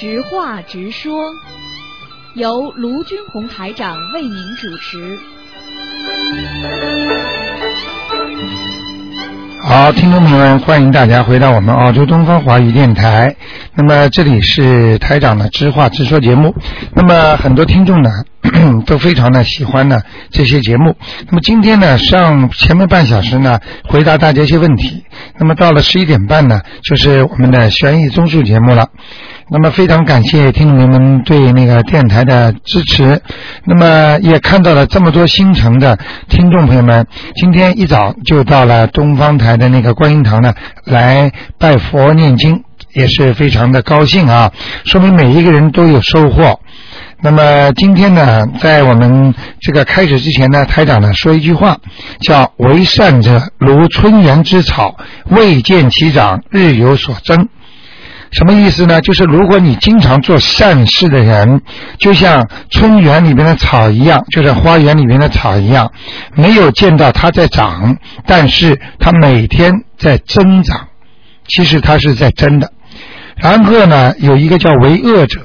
直话直说，由卢军红台长为您主持。好，听众朋友们，欢迎大家回到我们澳洲东方华语电台。那么这里是台长的知话直说节目。那么很多听众呢 都非常的喜欢呢这些节目。那么今天呢上前面半小时呢回答大家一些问题。那么到了十一点半呢就是我们的悬疑综述节目了。那么非常感谢听众朋友们对那个电台的支持，那么也看到了这么多新城的听众朋友们，今天一早就到了东方台的那个观音堂呢，来拜佛念经，也是非常的高兴啊，说明每一个人都有收获。那么今天呢，在我们这个开始之前呢，台长呢说一句话，叫“为善者如春园之草，未见其长，日有所增”。什么意思呢？就是如果你经常做善事的人，就像春园里面的草一样，就像花园里面的草一样，没有见到它在长，但是它每天在增长。其实它是在增的。然后呢，有一个叫为恶者。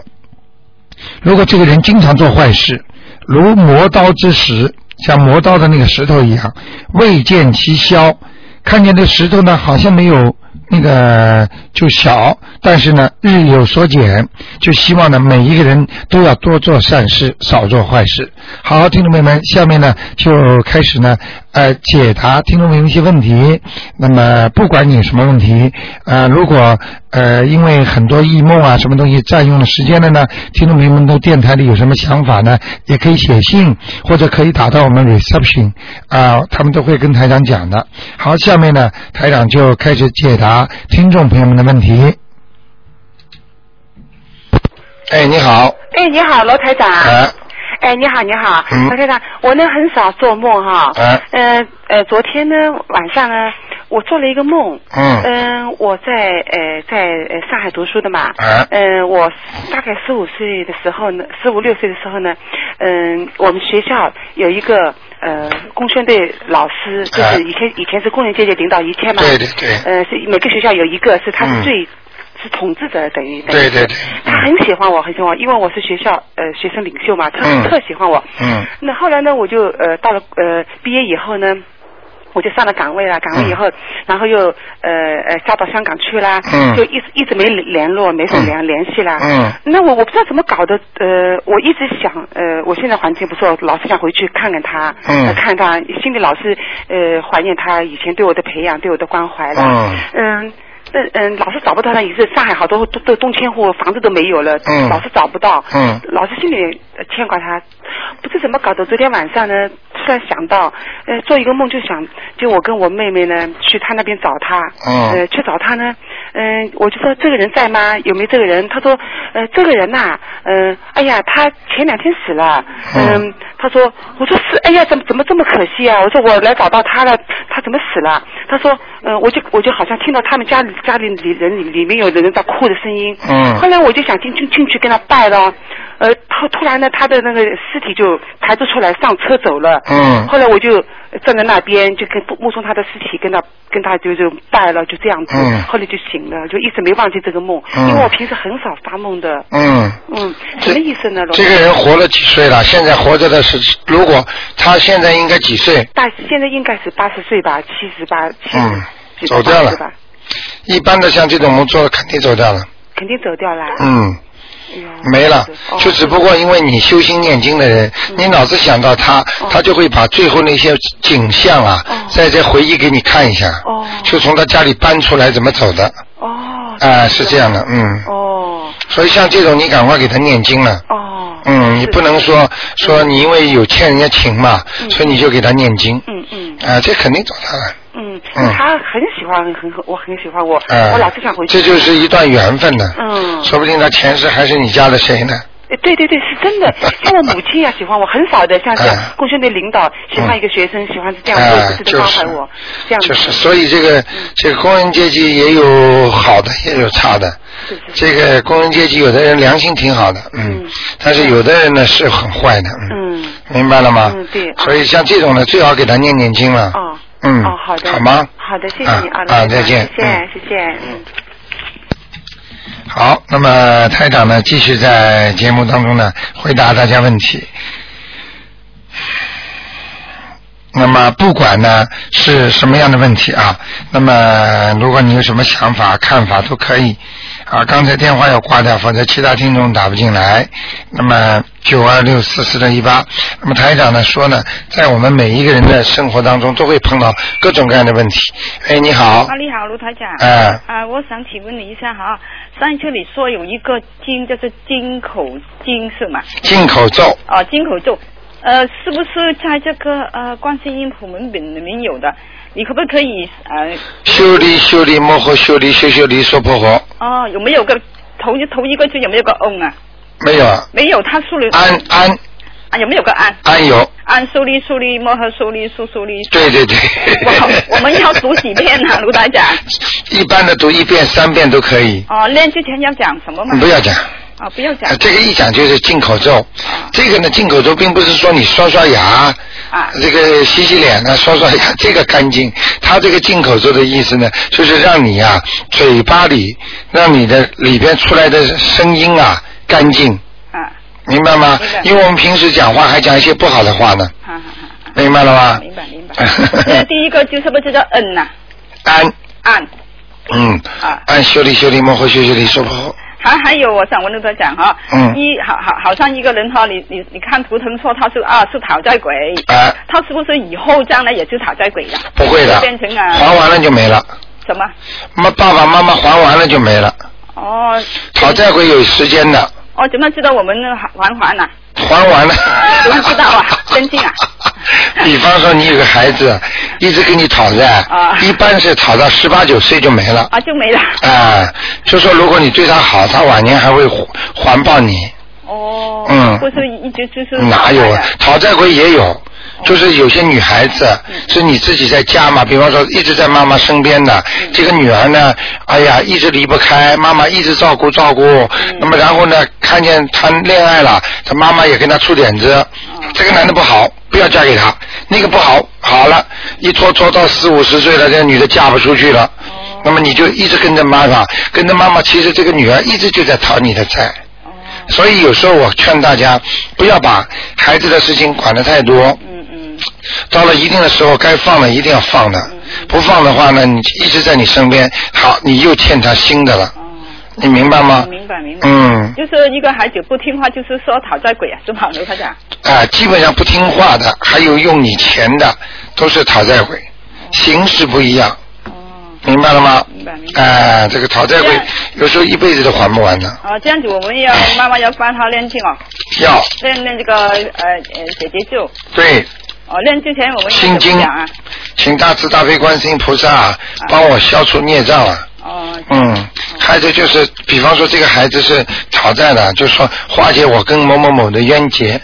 如果这个人经常做坏事，如磨刀之石，像磨刀的那个石头一样，未见其消。看见这石头呢，好像没有。那个就小，但是呢，日有所减，就希望呢，每一个人都要多做善事，少做坏事。好，听众朋友们，下面呢就开始呢，呃，解答听众朋友一些问题。那么，不管你有什么问题，呃，如果呃，因为很多异梦啊，什么东西占用了时间了呢，听众朋友们都电台里有什么想法呢？也可以写信，或者可以打到我们 reception 啊，他们都会跟台长讲的。好，下面呢，台长就开始解答。听众朋友们的问题。哎，你好。哎，你好，罗台长。哎。哎，你好，你好，嗯罗台长。我呢很少做梦哈。嗯。呃呃，昨天呢晚上呢，我做了一个梦。嗯。嗯，我在呃在呃上海读书的嘛。哎。嗯，我大概十五岁的时候呢，十五六岁的时候呢，嗯，我们学校有一个呃工宣队老师，就是以前以前是工人阶级领导一切嘛。对对对。呃，是每个学校有一个是他嗯是最。是统治者等于等于对对对他很喜欢我，很喜欢我，因为我是学校呃学生领袖嘛，他嗯特喜欢我。嗯。那后来呢，我就呃到了呃毕业以后呢，我就上了岗位了，岗位以后，然后又呃呃下到香港去啦，嗯就一直一直没联络，没什么联联系啦。嗯那我我不知道怎么搞的，呃，我一直想，呃，我现在环境不错，老是想回去看看他，看他，心里老是呃怀念他以前对我的培养，对我的关怀了。嗯嗯。那嗯，老是找不到他，也是上海好多都都东迁户，房子都没有了，嗯老是找不到，嗯老是心里呃牵挂他，不知怎么搞的。昨天晚上呢，突然想到，呃，做一个梦就想，就我跟我妹妹呢去她那边找她，嗯呃，去找她呢，嗯、我就说这个人在吗？有没有这个人？她说，呃，这个人呐、嗯、哎呀，他前两天死了，嗯、她说，我说是，哎呀，怎么怎么这么可惜啊？我说我来找到他了，他怎么死了？她说，嗯、我就我就好像听到他们家里家里里人里里面有人在哭的声音，嗯后来我就想进进进去跟他拜了，呃，突突然呢，他的那个尸体就抬着出来上车走了，嗯后来我就站在那边就跟目送他的尸体跟他跟他就就拜了，就这样子，嗯后来就醒了，就一直没忘记这个梦，嗯因为我平时很少发梦的，嗯。嗯，什么意思呢？这个人活了几岁了？现在活着的是，如果他现在应该几岁？大现在应该是八十岁吧，七十八，嗯走掉了？一般的像这种梦做了肯定走掉了。肯定走掉了。嗯。没了哦，就只不过因为你修心念经的人，你脑子想到他，他就会把最后那些景象啊哦，再再回忆给你看一下哦，就从他家里搬出来怎么走的，哦。啊，是这样的，嗯，哦。所以像这种你赶快给他念经了，哦。嗯，你不能说说你因为有欠人家情嘛，嗯。所以你就给他念经，嗯嗯。啊，这肯定找他了，嗯，嗯。他很喜欢，很我很喜欢我，啊，我老是想回去。这就是一段缘分呢，嗯。说不定他前世还是你家的谁呢，呃对对对，是真的。像我母亲呀、喜欢我，很少的，像像哎共宣队领导喜欢一个学生，喜欢是这样哎子，不是就是关怀我，这样子。就是，所以这个这个工人阶级也有好的，也有差的。是是。这个工人阶级有的人良心挺好的，嗯。嗯，但是有的人呢是很坏的，嗯，嗯，明白了吗？嗯对。所以像这种呢，最好给他念念经了。哦，嗯，哦，好的，好吗？好的，谢谢你啊再见谢谢嗯谢谢，嗯。好，那么台长呢，继续在节目当中呢回答大家问题。那么不管呢是什么样的问题啊，那么如果你有什么想法、看法都可以啊。刚才电话要挂掉，否则其他听众打不进来。那么九二六四四的一八，那么台长呢说呢，在我们每一个人的生活当中都会碰到各种各样的问题。哎，你好啊，，你好，卢台长。哎啊，我想请问你一下哈，上一次你说有一个经叫做金口经是吗？金口咒啊，金口咒，呃，是不是在这个呃观世音普门本里面有的？你可不可以呃修理修理摩诃修理修修理娑婆诃，哦有没有个头一头一个字有没有个嗡啊？没有啊？没有，他说了安安啊有没有个安？安有，安苏利苏利摩诃苏利苏苏利。对对对。我，我们要读几遍啊，卢大侠？一般的读一遍、三遍都可以，哦，练之前要讲什么吗？不要讲。啊，不要讲呃，这个一讲就是进口咒。这个呢，进口咒并不是说你刷刷牙，啊这个洗洗脸呢，刷刷牙，这个干净。它这个进口咒的意思呢，就是让你啊，嘴巴里让你的里边出来的声音啊干净，啊。明白吗？因为我们平时讲话还讲一些不好的话呢。明白了吗？明白明白。这第一个就是不是叫嗯呐、安，安。嗯啊，按修理修理摩诃修修理娑婆诃。还还有，我想问的，他讲哈，嗯。一好好好像一个人哈，你你你看图腾说他是啊是讨债鬼，哎他是不是以后将来也是讨债鬼呀？不会的。变成啊还完了就没了。什么？妈爸爸妈妈还完了就没了，哦。讨债鬼有时间的，哦，怎么知道我们还还还呢、还完了。怎么知道啊真进啊 比方说你有个孩子一直跟你讨债，啊一般是讨到十八九岁就没了。啊？就没了。啊，就说如果你对他好，他晚年还会还还报你。哦。嗯不是一直就是哪有啊？讨债鬼也有，就是有些女孩子嗯是你自己在家嘛，比方说一直在妈妈身边的，嗯这个女儿呢，哎呀，一直离不开妈妈，一直照顾照顾。嗯那么然后呢，看见谈恋爱了，她妈妈也跟她出点子，嗯这个男的不好，不要嫁给他；那个不好，好了，一拖拖到四五十岁了，这个女的嫁不出去了。哦那么你就一直跟着妈妈，跟着妈妈，其实这个女儿一直就在讨你的债。哦所以有时候我劝大家不要把孩子的事情管得太多，到了一定的时候该放的一定要放的，不放的话呢，你一直在你身边，好，你又欠他新的了，哦。你明白吗？明白明白。嗯，就是一个孩子不听话，就是说讨债鬼啊，是吧，刘科长？啊，基本上不听话的，还有用你钱的，都是讨债鬼，形式不一样，哦明白了吗？明白明白哎，这个讨债鬼有时候一辈子都还不完的，啊，这样子我们要妈妈要帮他练经哦，要练练这个呃呃姐姐咒。对。哦，练之前我们要心经怎么讲啊？请大慈大悲观世音菩萨帮我消除孽障啊！哦，嗯，还有就是，比方说这个孩子是讨债的，就说化解我跟某某某的冤结，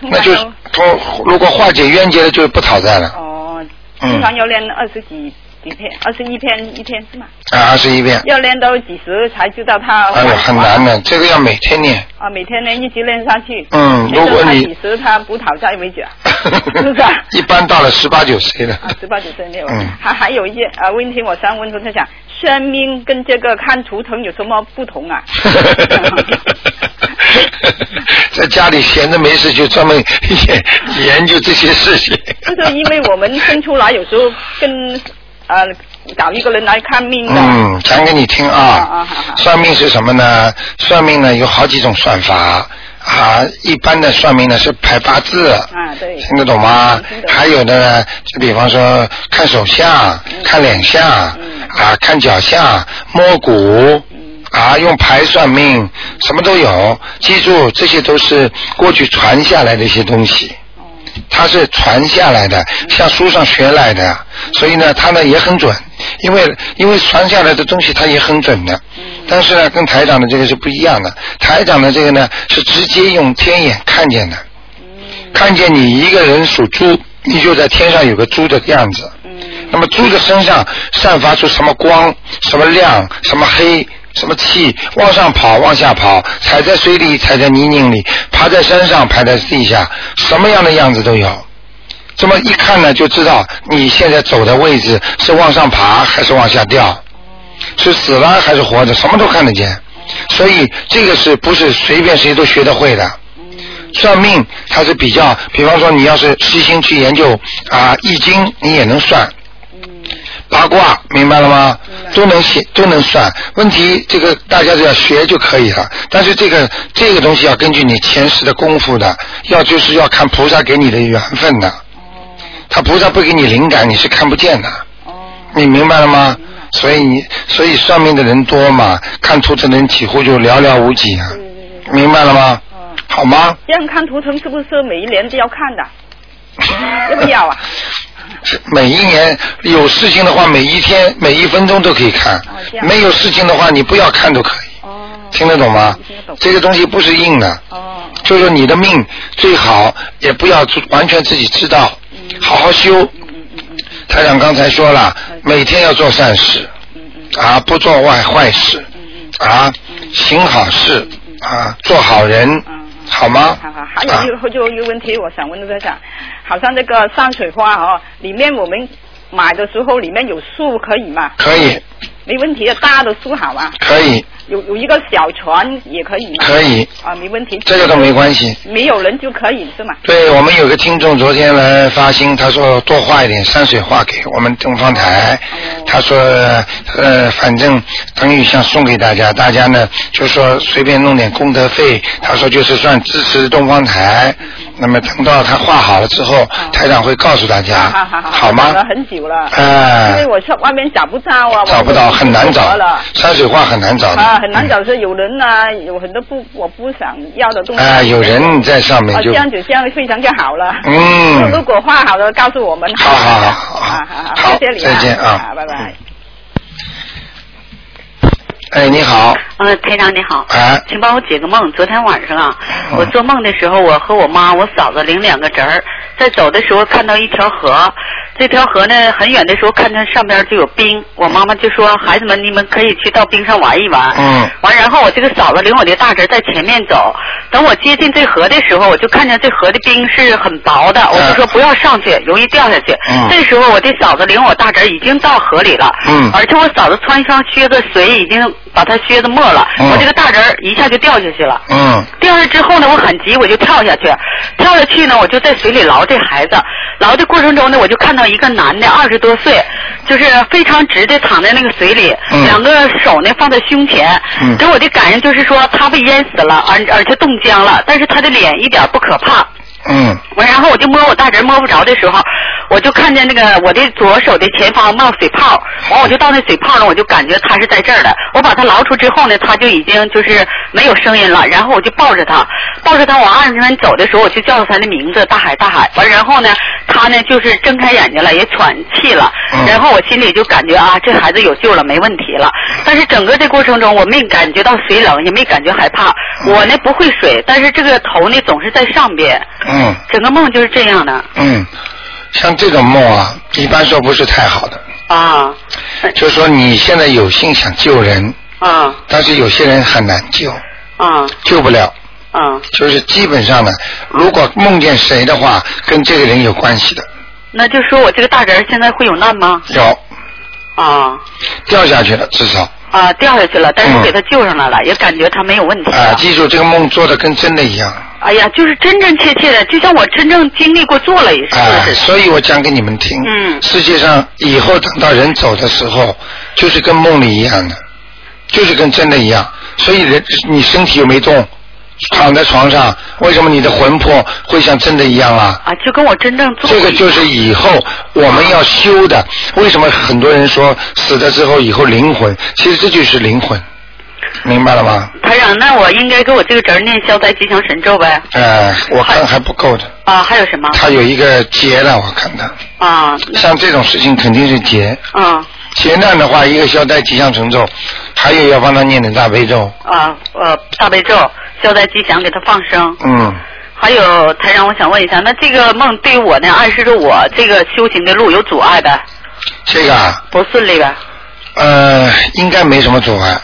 那就通如果化解冤结了，就是不讨债了。哦，嗯通常要练二十几几天，二十一篇一天是吗？啊，二十一遍，要练到几时才知道他？哎呦，很难的，这个要每天练。啊，每天练一直练下去。嗯如果你几时他不讨债为止啊？是不是啊？一般到了十八九岁了。啊，十八九岁没有。嗯还还有一些啊问题，我想问卢科长，生命跟这个看图腾有什么不同啊？在家里闲着没事就专门 研研究这些事情。就是因为我们生出来有时候跟呃找一个人来看命的。嗯，讲给你听啊。算命是什么呢？算命呢有好几种算法啊。一般的算命呢是排八字。啊，对。听得懂吗还有的呢，就比方说看手相、看脸相、嗯啊，看脚相、摸骨。啊，用牌算命，什么都有。记住，这些都是过去传下来的一些东西。哦它是传下来的，像书上学来的，所以呢，它呢也很准，因为因为传下来的东西它也很准的，但是呢，跟台长的这个是不一样的，台长的这个呢是直接用天眼看见的，看见你一个人属猪，你就在天上有个猪的样子，那么猪的身上散发出什么光、什么亮、什么黑、什么气，往上跑、往下跑，踩在水里、踩在泥泞里，爬在山上、爬在地下，什么样的样子都有。这么一看呢，就知道你现在走的位置是往上爬还是往下掉，是死了还是活着，什么都看得见。所以这个是不是随便谁都学得会的？算命它是比较，比方说你要是细心去研究啊易经，你也能算。八卦明白了吗？都能写，都能算。问题这个大家只要学就可以了。但是这个这个东西要根据你前世的功夫的，要就是要看菩萨给你的缘分的。他菩萨不给你灵感，你是看不见的。你明白了吗？所以你所以算命的人多嘛，看图腾的人几乎就寥寥无几啊。明白了吗？好吗？这样看图腾是不是每一年都要看的？要不要啊？是 每一年有事情的话，每一天每一分钟都可以看；没有事情的话，你不要看都可以。哦，听得懂吗？这个东西不是硬的，哦，就是说你的命最好也不要完全自己知道，好好修。台长刚才说了，每天要做善事，啊，不做坏坏事，啊，行好事，啊，做好人，嗯。好吗？好好，还有一个就一个问题，我想问大家，好像这个山水画哦，里面我们买的时候里面有树可以吗？可以，没问题的，大的树好吗？可以，有有一个小船也可以吗？可以，啊，没问题。这个都没关系。没有人就可以是吗？对我们有个听众昨天来发心，他说多画一点山水画给我们东方台。哦他说呃，反正等于想送给大家，大家呢就说随便弄点功德费。他说就是算支持东方台。那么等到他画好了之后，台长会告诉大家，好好好，好吗等？了很久了。哎因为我在外面找不到啊，找不到，很难找。。山水画很难找的。啊，很难找，是有人呢、有很多不我不想要的东西。啊，有人在上面啊，就这样子这样非常就好了。嗯如果画好了，告诉我们。好好好好好好好谢谢你啊，再见啊拜拜嗯。哎，你好，呃，台长你好，哎，请帮我解个梦。昨天晚上啊，嗯我做梦的时候，我和我妈、我嫂子领两个侄儿，在走的时候看到一条河，这条河呢很远的时候看见上边就有冰，我妈妈就说孩子们你们可以去到冰上玩一玩。嗯。完然后我这个嫂子领我的大侄儿在前面走，等我接近这河的时候，我就看见这河的冰是很薄的，我就说不要上去，容易掉下去。嗯。这时候我的嫂子领我大侄儿已经到河里了，嗯。而且我嫂子穿一双靴子，水已经把她靴子没了，嗯。我这个大侄儿一下就掉下去了。嗯。掉下之后呢，我很急，我就跳下去，跳下去呢，我就在水里捞这孩子，捞的过程中呢，我就看到一个男的，二十多岁，就是非常直的躺在那个水里，嗯。两个手呢放在胸前，嗯。给我的感觉就是说他被淹死了，而而且冻僵了，但是他的脸一点不可怕。嗯。完，然后我就摸我大侄摸不着的时候，我就看见那个我的左手的前方冒水泡，完我就到那水泡呢，我就感觉他是在这儿的。我把他捞出之后呢，他就已经就是没有声音了。然后我就抱着他，抱着他往岸上走的时候，我就叫他的名字，大海大海。完然后呢，他呢就是睁开眼睛了，也喘气了。嗯然后我心里就感觉啊，这孩子有救了，没问题了。但是整个这过程中，我没感觉到水冷，也没感觉害怕。我呢不会水，但是这个头呢总是在上边。嗯整个梦就是这样的嗯，像这种梦啊，一般说不是太好的。啊。就是说你现在有心想救人，啊。但是有些人很难救，啊。救不了。啊。就是基本上呢，如果梦见谁的话，跟这个人有关系的，那就说我这个大人现在会有难吗？有。啊。掉下去了，至少。啊，掉下去了，但是嗯。给他救上来了，也感觉他没有问题啊、记住这个梦做的跟真的一样，哎呀，就是真真切切的，就像我真正经历过做了一次啊、似的。所以我讲给你们听，嗯世界上以后等到人走的时候，就是跟梦里一样的，就是跟真的一样，所以人你身体又没动，躺在床上，为什么你的魂魄会像真的一样啊？啊，就跟我真正做这个就是以后我们要修的。为什么很多人说死了之后以后灵魂？其实这就是灵魂，明白了吗？台长，那我应该给我这个侄儿念消灾吉祥神咒呗？呃，我看还不够的，啊，还有什么？他有一个劫呢，我看他啊像这种事情肯定是劫。啊劫难的话，一个消灾吉祥神咒，还有要帮他念点大悲咒。啊呃，大悲咒消灾吉祥给他放生。嗯，还有台长，我想问一下，那这个梦对我呢，暗示着我这个修行的路有阻碍呗，这个啊，不顺利呗？呃，应该没什么阻碍。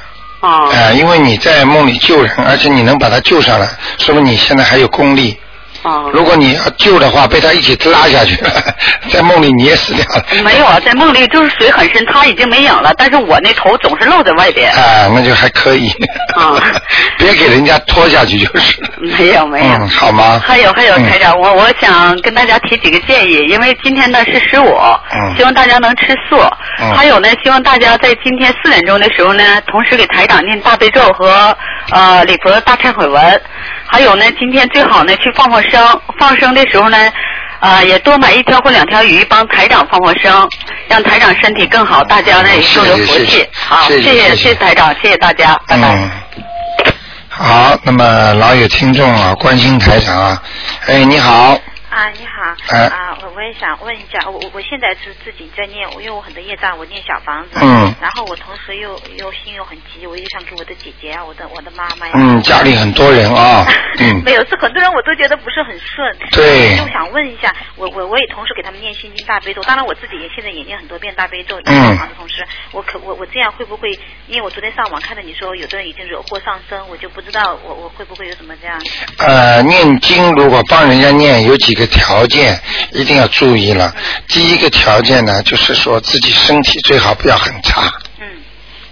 啊、因为你在梦里救人，而且你能把他救上来，说明你现在还有功力。哦如果你要救的话，被他一起拉下去了，在梦里你也死掉了。没有啊，在梦里就是水很深，他已经没影了，但是我那头总是露在外边。啊，那就还可以。啊 别给人家拖下去就是。没有没有。嗯，好吗？还有还有，嗯台长，我我想跟大家提几个建议，因为今天呢是十五、嗯希望大家能吃素。嗯还有呢，希望大家在今天四点钟的时候呢，同时给台长念大悲咒和呃礼佛大忏悔文。还有呢，今天最好呢去放放生，放生的时候呢。啊、也多买一条或两条鱼，帮台长放放生，让台长身体更好，大家呢也更有福气。好，谢谢谢谢谢谢台长，谢谢大家，拜拜。嗯。好，那么老有听众啊，关心台长啊，哎，你好，啊，你好，哎。啊，我我也想问一下，我我我现在是自己在念，因为我很多业障，我念小房子，嗯。然后我同时又又心又很急，我又想给我的姐姐啊，我的我的妈妈呀，嗯，家里很多人啊，嗯，没有，是很多人我都觉得不是很顺，对。就想问一下，我我我也同时给他们念心经大悲咒，当然我自己也现在也念很多遍大悲咒，嗯小房子同时，我可我我这样会不会？因为我昨天上网看到你说有的人已经惹祸上身，我就不知道我我会不会有什么这样，呃，念经如果帮人家念，有几个条件一定要注意了。第一个条件呢，就是说自己身体最好不要很差，嗯，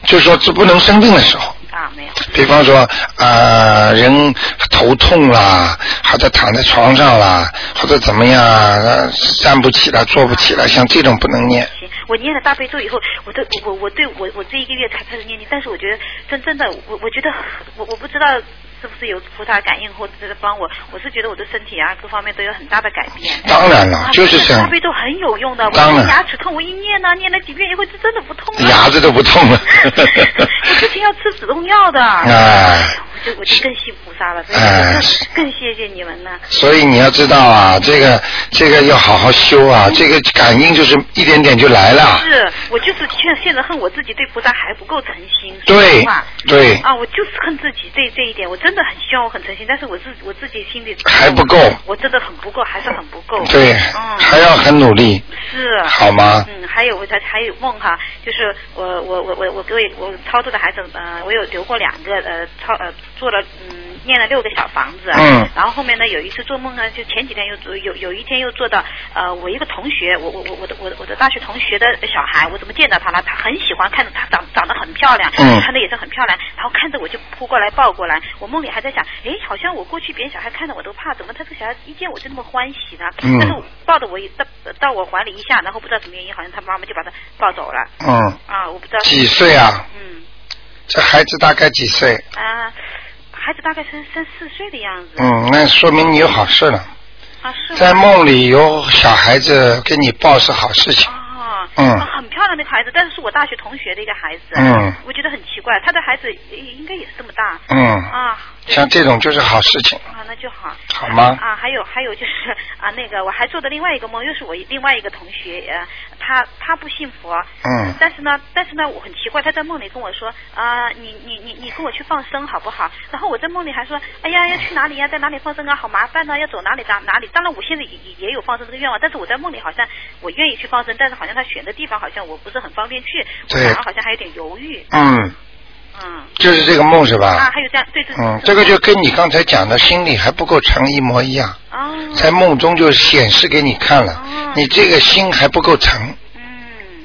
就是说这不能生病的时候。啊没有，比方说，呃，人头痛啦，或者躺在床上啦，或者怎么样，呃站不起来、坐不起来，像这种不能念。行，我念了大悲咒以后，我对我我对我我这一个月才开始念经，但是我觉得真真的，我我觉得我我不知道是不是有菩萨感应或者是帮我，我是觉得我的身体啊各方面都有很大的改变。当然了啊，就是这样大悲咒很有用的，我当然牙齿痛，我一念呢、念了几遍以后，就真的不痛了。牙子都不痛了 我之前要吃止痛药的。哎我就我就更信菩萨了，所以哎我更更谢谢你们了。所以你要知道啊，这个这个要好好修啊，这个感应就是一点点就来了。是我就是现现在恨我自己对菩萨还不够诚心，对对啊，我就是恨自己这这一点，我真的很希望我很诚心，但是我自我自己心里还不够我真的很不够，还是很不够。对，嗯，还要很努力，是好吗？嗯，还有我还还有梦哈，就是我我我我我给我我超度的孩子，呃，我有留过两个呃超呃做了嗯念了六个小房子，嗯然后后面呢有一次做梦呢，就前几天又做有有一天又做到呃我一个同学，我我我我的我的我的大学同学的小孩，我怎么见到他了？他很喜欢看着他长长得很漂亮，嗯穿的也是很漂亮，然后看着我就扑过来抱过来，我梦里还在想，哎，好像我过去别人小孩看着我都怕，怎么他这个小孩一见我就那么欢喜呢？嗯但是抱着我一到到我怀里一下，然后不知道什么原因，好像他妈妈就把他抱走了。嗯，啊，我不知道。几岁啊？嗯这孩子大概几岁？啊，孩子大概三三四岁的样子。嗯，那说明你有好事了。啊，是在梦里有小孩子给你报是好事情。啊，嗯啊很漂亮的孩子，但是是我大学同学的一个孩子。嗯我觉得很奇怪，他的孩子应应该也是这么大。嗯啊。对像这种就是好事情，啊，那就好。好吗啊，还有还有就是啊，那个我还做的另外一个梦，又是我另外一个同学，呃，他他不信佛，嗯但是呢，但是呢，我很奇怪，他在梦里跟我说啊、你你你你跟我去放生好不好？然后我在梦里还说，哎呀，要去哪里呀？在哪里放生啊？好麻烦呢、要走哪里哪哪里？当然，我现在也也也有放生这个愿望，但是我在梦里好像我愿意去放生，但是好像他选的地方好像我不是很方便去，我反而好像还有点犹豫。嗯，嗯。就是这个梦是啊，吧？还有这样，对对。嗯，这个就跟你刚才讲的心理还不够诚一模一样，哦。在梦中就显示给你看了哦，你这个心还不够诚，嗯。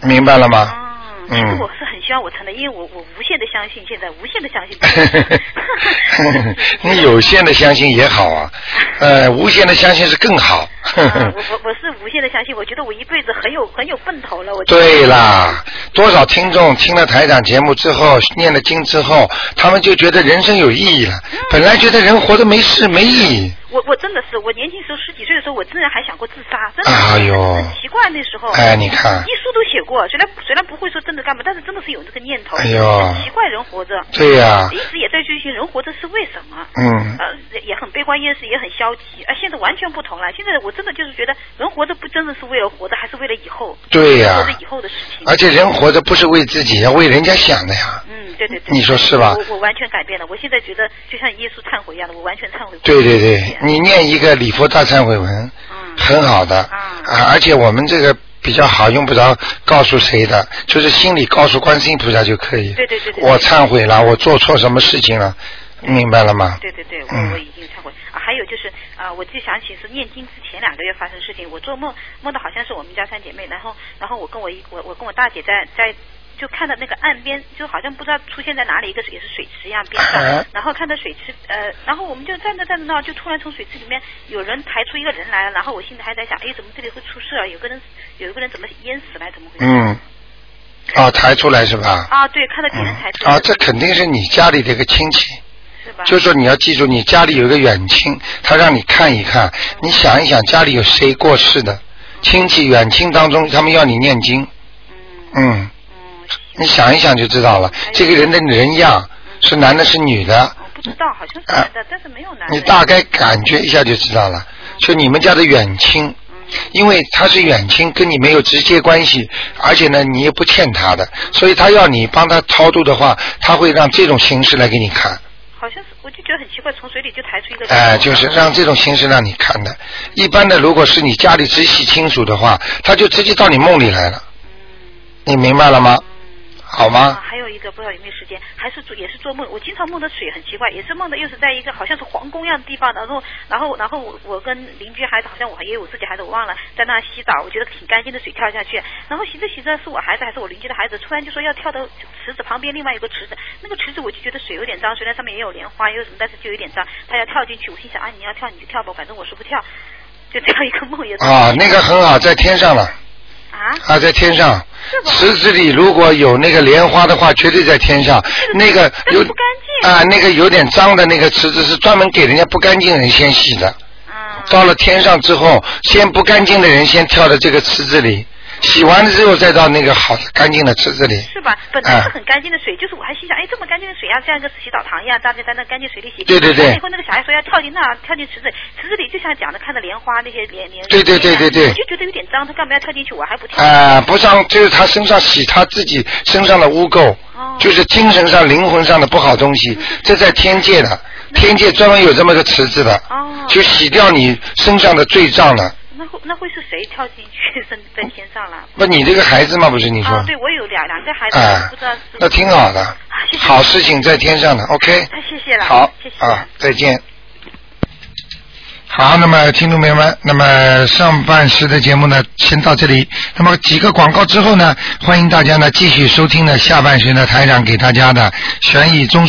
明白了吗？哦，其实嗯我是很希望我成的，因为我我无限的相信，现在无限的相信。你有限的相信也好啊，呃，无限的相信是更好。啊 我我我是无限的相信，我觉得我一辈子很有很有奔头了。我觉得对啦，多少听众听了台长节目之后，念了经之后，他们就觉得人生有意义了。嗯本来觉得人活得没事没意义，我我真的是，我年轻时候十几岁的时候，我真的还想过自杀，真的。哎呦很奇怪那时候。哎你看一书都写过，虽然虽然不会说真的干嘛，但是真的是有这个念头。哎呦很奇怪人活着。对呀一直也在追寻人活着是为什么。嗯呃，也很悲观厌世，也很消极。啊，现在完全不同了。现在我真的就是觉得，人活着不真的是为了活着，还是为了以后。对呀活着以后的事情。而且人活着不是为自己，要为人家想的呀。嗯，对对对。你说是吧我我完全改变了，我现在觉得就像耶稣忏悔一样的，我完全忏悔过。对对对，你念一个礼佛大忏悔文，嗯很好的啊，而且我们这个比较好，用不着告诉谁的，就是心里告诉观世音菩萨就可以。对对对对我忏悔了，我做错什么事情了，明白了吗？对对对，我嗯我已经忏悔啊。还有就是啊、我就想起是念经之前两个月发生的事情，我做梦梦到好像是我们家三姐妹，然后然后我跟我一我我跟我大姐在在。就看到那个岸边，就好像不知道出现在哪里，一个也是水池一样边上，哎然后看到水池，呃，然后我们就站着站着那，就突然从水池里面有人抬出一个人来了，然后我心里还在想，哎，怎么这里会出事啊？有个人有一个人怎么淹死了？怎么回事？嗯，啊，抬出来是吧？啊，对，看到几人抬出来。啊，这肯定是你家里的一个亲戚。是吧？就是说你要记住，你家里有一个远亲，他让你看一看，你想一想家里有谁过世的，亲戚远亲当中，他们要你念经，嗯嗯，嗯，你想一想就知道了，这个人的人样是男的是女的，我不知道，好像是男的，但是没有男的。你大概感觉一下就知道了，就你们家的远亲。因为他是远亲，跟你没有直接关系，而且呢，你也不欠他的，所以他要你帮他超度的话，他会让这种形式来给你看。好像是，我就觉得很奇怪，从水里就抬出一个人。哎、就是让这种形式让你看的。一般的，如果是你家里直系亲属的话，他就直接到你梦里来了。你明白了吗？好啊吗？，还有一个不知道有没有时间，还是做也是做梦，我经常梦的水很奇怪，也是梦的又是在一个好像是皇宫一样的地方，然后然后然后我我跟邻居孩子好像我也有我自己孩子我忘了在那洗澡，我觉得挺干净的水跳下去，然后洗着洗着是我孩子还是我邻居的孩子，突然就说要跳到池子旁边另外一个池子，那个池子我就觉得水有点脏，虽然上面也有莲花也有什么，但是就有点脏，他要跳进去，我心想啊你要跳你就跳吧，反正我是不跳，就这样一个梦也是啊，那个很好，在天上了啊？啊，在天上。池子里如果有那个莲花的话，绝对在天上。那个有但是不干净。啊，那个有点脏的那个池子是专门给人家不干净人先洗的。啊。到了天上之后，先不干净的人先跳到这个池子里，洗完了之后再到那个好的干净的池子里。是吧？本来是啊很干净的水，就是我还心想，哎，这么干净的水啊，像一个洗澡堂一样，大家在那干净水里洗。对对对以后那个小孩说要跳进那，跳进池子，池子里就像讲的看到莲花那些莲莲。对对对对对我就觉得有点脏，他干嘛要跳进去？我还不跳。啊、不上就是他身上洗他自己身上的污垢，哦就是精神上、灵魂上的不好东西，这在天界的，天界专门有这么个池子的，哦就洗掉你身上的罪障的。那会那会是谁跳进去 升在天上了？不，你这个孩子嘛，不是你说？啊，对我有两两个孩子，啊不知道是。那挺好的，谢谢好事情在天上的，OK。太谢谢了。好谢谢。啊，再见。好，那么听众朋友们，那么上半时的节目呢，先到这里。那么几个广告之后呢，欢迎大家呢继续收听呢下半时呢台长给大家的悬疑综述。